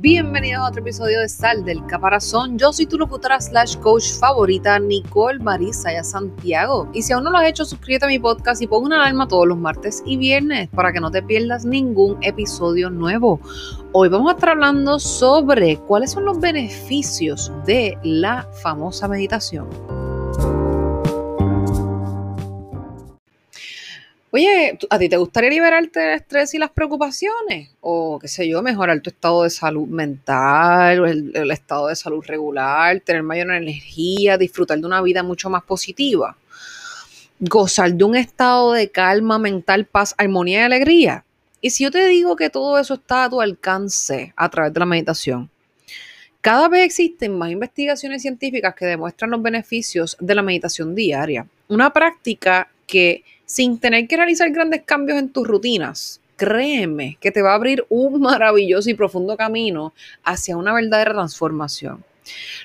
Bienvenidos a otro episodio de Sal del Caparazón. Yo soy tu locutora slash coach favorita, Nicole Marisaya Santiago. Y si aún no lo has hecho, suscríbete a mi podcast y pon una alarma todos los martes y viernes para que no te pierdas ningún episodio nuevo. Hoy vamos a estar hablando sobre cuáles son los beneficios de la famosa meditación. Oye, ¿a ti te gustaría liberarte del estrés y las preocupaciones? O qué sé yo, mejorar tu estado de salud mental, el, el estado de salud regular, tener mayor energía, disfrutar de una vida mucho más positiva. Gozar de un estado de calma mental, paz, armonía y alegría. Y si yo te digo que todo eso está a tu alcance a través de la meditación, cada vez existen más investigaciones científicas que demuestran los beneficios de la meditación diaria. Una práctica que sin tener que realizar grandes cambios en tus rutinas, créeme que te va a abrir un maravilloso y profundo camino hacia una verdadera transformación.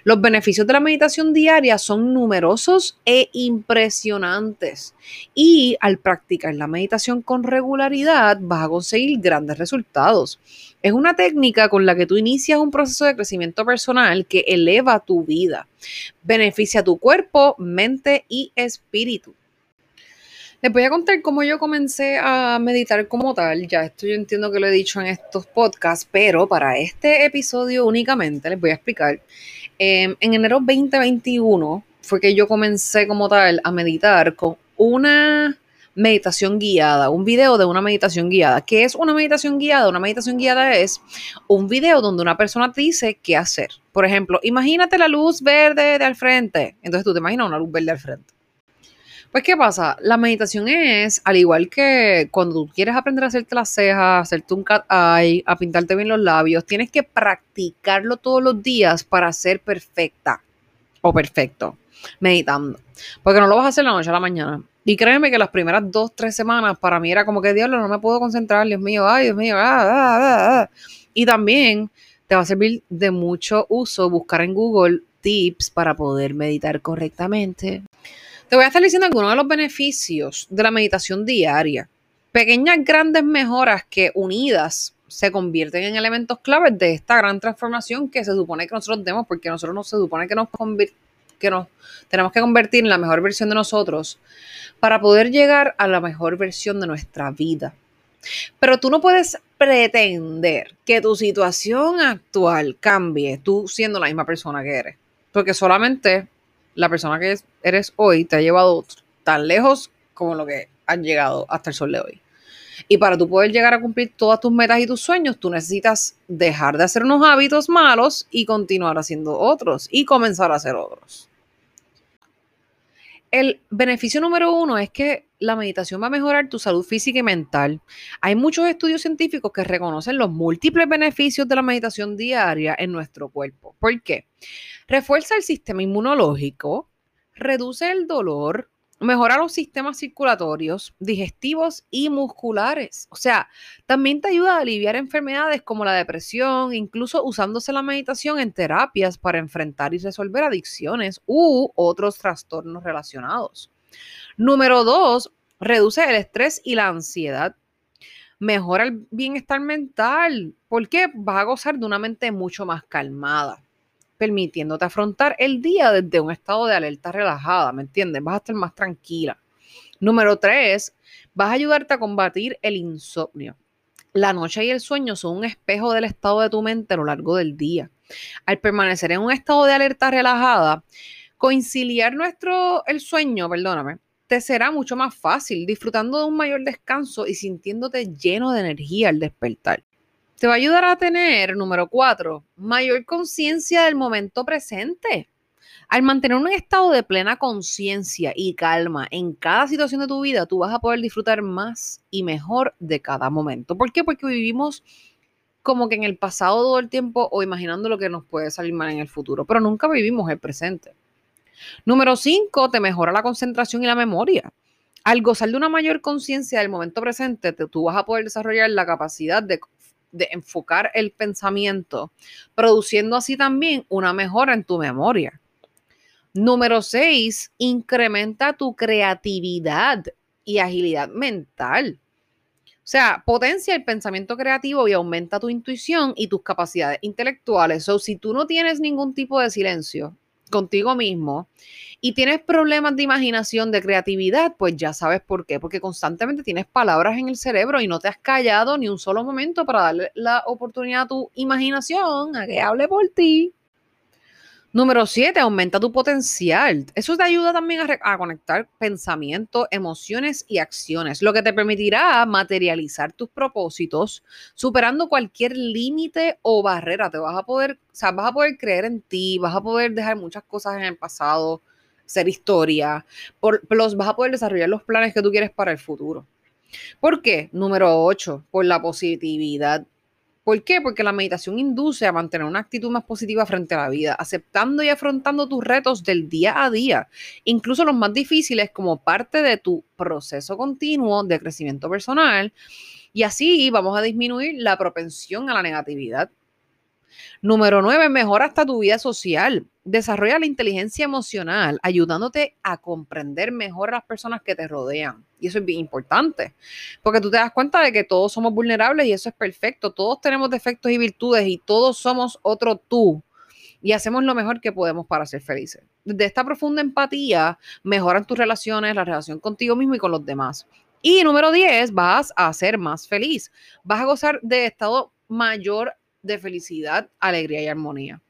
Los beneficios de la meditación diaria son numerosos e impresionantes y al practicar la meditación con regularidad vas a conseguir grandes resultados. Es una técnica con la que tú inicias un proceso de crecimiento personal que eleva tu vida, beneficia a tu cuerpo, mente y espíritu. Les voy a contar cómo yo comencé a meditar como tal. Ya esto yo entiendo que lo he dicho en estos podcasts, pero para este episodio únicamente les voy a explicar. Em, en enero 2021 fue que yo comencé como tal a meditar con una meditación guiada, un video de una meditación guiada. ¿Qué es una meditación guiada? Una meditación guiada es un video donde una persona te dice qué hacer. Por ejemplo, imagínate la luz verde de al frente. Entonces tú te imaginas una luz verde al frente. Pues, ¿qué pasa? La meditación es, al igual que cuando tú quieres aprender a hacerte las cejas, hacerte un cat eye, a pintarte bien los labios, tienes que practicarlo todos los días para ser perfecta o perfecto, meditando. Porque no lo vas a hacer la noche a la mañana. Y créeme que las primeras dos, tres semanas para mí era como que, diablo, no me puedo concentrar, Dios mío, ay, Dios mío, ah, ah, ah, ah. Y también te va a servir de mucho uso buscar en Google tips para poder meditar correctamente. Te voy a estar diciendo algunos de los beneficios de la meditación diaria. Pequeñas, grandes mejoras que unidas se convierten en elementos claves de esta gran transformación que se supone que nosotros demos, porque nosotros no se supone que nos, que nos tenemos que convertir en la mejor versión de nosotros para poder llegar a la mejor versión de nuestra vida. Pero tú no puedes pretender que tu situación actual cambie tú siendo la misma persona que eres, porque solamente la persona que eres hoy te ha llevado tan lejos como lo que han llegado hasta el sol de hoy. Y para tú poder llegar a cumplir todas tus metas y tus sueños, tú necesitas dejar de hacer unos hábitos malos y continuar haciendo otros y comenzar a hacer otros. El beneficio número uno es que la meditación va a mejorar tu salud física y mental. Hay muchos estudios científicos que reconocen los múltiples beneficios de la meditación diaria en nuestro cuerpo. ¿Por qué? Refuerza el sistema inmunológico, reduce el dolor, mejora los sistemas circulatorios, digestivos y musculares. O sea, también te ayuda a aliviar enfermedades como la depresión, incluso usándose la meditación en terapias para enfrentar y resolver adicciones u otros trastornos relacionados. Número dos, reduce el estrés y la ansiedad. Mejora el bienestar mental. porque Vas a gozar de una mente mucho más calmada permitiéndote afrontar el día desde un estado de alerta relajada, ¿me entiendes? Vas a estar más tranquila. Número tres, vas a ayudarte a combatir el insomnio. La noche y el sueño son un espejo del estado de tu mente a lo largo del día. Al permanecer en un estado de alerta relajada, conciliar nuestro el sueño, perdóname, te será mucho más fácil, disfrutando de un mayor descanso y sintiéndote lleno de energía al despertar. Te va a ayudar a tener, número cuatro, mayor conciencia del momento presente. Al mantener un estado de plena conciencia y calma en cada situación de tu vida, tú vas a poder disfrutar más y mejor de cada momento. ¿Por qué? Porque vivimos como que en el pasado todo el tiempo o imaginando lo que nos puede salir mal en el futuro, pero nunca vivimos el presente. Número cinco, te mejora la concentración y la memoria. Al gozar de una mayor conciencia del momento presente, tú vas a poder desarrollar la capacidad de de enfocar el pensamiento, produciendo así también una mejora en tu memoria. Número 6, incrementa tu creatividad y agilidad mental. O sea, potencia el pensamiento creativo y aumenta tu intuición y tus capacidades intelectuales. O si tú no tienes ningún tipo de silencio contigo mismo y tienes problemas de imaginación, de creatividad, pues ya sabes por qué. Porque constantemente tienes palabras en el cerebro y no te has callado ni un solo momento para darle la oportunidad a tu imaginación a que hable por ti. Número 7, aumenta tu potencial. Eso te ayuda también a, conectar pensamientos, emociones y acciones, lo que te permitirá materializar tus propósitos, superando cualquier límite o barrera. Te vas a poder, o sea, vas a poder creer en ti, vas a poder dejar muchas cosas en el pasado, ser historia, por, los vas a poder desarrollar los planes que tú quieres para el futuro. ¿Por qué? Número 8, por la positividad. ¿Por qué? Porque la meditación induce a mantener una actitud más positiva frente a la vida, aceptando y afrontando tus retos del día a día, incluso los más difíciles como parte de tu proceso continuo de crecimiento personal. Y así vamos a disminuir la propensión a la negatividad. Número 9, mejora hasta tu vida social. Desarrolla la inteligencia emocional, ayudándote a comprender mejor a las personas que te rodean. Y eso es bien importante, porque tú te das cuenta de que todos somos vulnerables y eso es perfecto. Todos tenemos defectos y virtudes y todos somos otro tú. Y hacemos lo mejor que podemos para ser felices. Desde esta profunda empatía mejoran tus relaciones, la relación contigo mismo y con los demás. Y número 10, vas a ser más feliz. Vas a gozar de estado mayor de felicidad, alegría y armonía.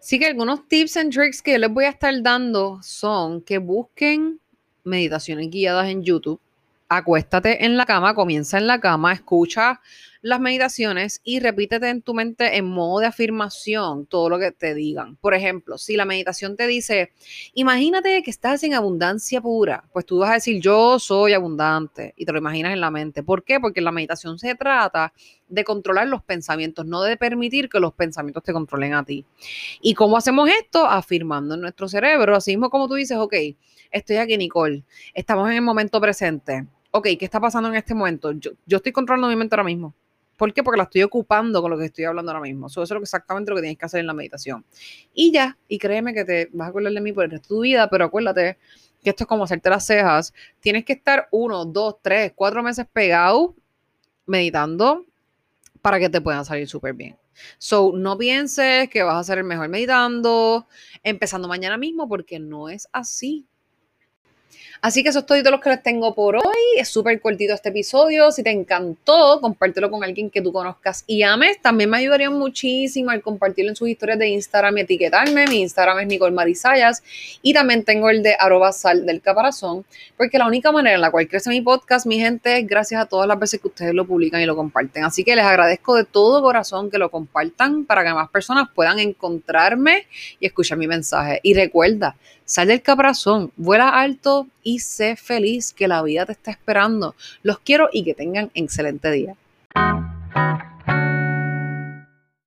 Así que algunos tips and tricks que yo les voy a estar dando son que busquen meditaciones guiadas en YouTube. Acuéstate en la cama, comienza en la cama, escucha las meditaciones y repítete en tu mente en modo de afirmación todo lo que te digan. Por ejemplo, si la meditación te dice, imagínate que estás en abundancia pura, pues tú vas a decir, yo soy abundante y te lo imaginas en la mente. ¿Por qué? Porque la meditación se trata de controlar los pensamientos, no de permitir que los pensamientos te controlen a ti. ¿Y cómo hacemos esto? Afirmando en nuestro cerebro, así mismo como tú dices, ok, estoy aquí, Nicole, estamos en el momento presente. Ok, ¿qué está pasando en este momento? Yo, yo estoy controlando mi mente ahora mismo ¿Por qué? Porque la estoy ocupando con lo que estoy hablando ahora mismo. Eso es exactamente lo que tienes que hacer en la meditación. Y ya, y créeme que te vas a acordar de mí por el resto tu vida, pero acuérdate que esto es como hacerte las cejas. Tienes que estar uno, dos, tres, cuatro meses pegado meditando para que te puedan salir súper bien. So, no pienses que vas a ser el mejor meditando, empezando mañana mismo, porque no es así. Así que eso es todo lo que les tengo por hoy. Es súper cortito este episodio. Si te encantó, compártelo con alguien que tú conozcas y ames. También me ayudaría muchísimo al compartirlo en sus historias de Instagram y etiquetarme. Mi Instagram es Nicole Marisayas y también tengo el de arroba sal del caparazón, porque la única manera en la cual crece mi podcast, mi gente, es gracias a todas las veces que ustedes lo publican y lo comparten. Así que les agradezco de todo corazón que lo compartan para que más personas puedan encontrarme y escuchar mi mensaje. Y recuerda, Sal del caparazón, vuela alto y sé feliz que la vida te está esperando. Los quiero y que tengan excelente día.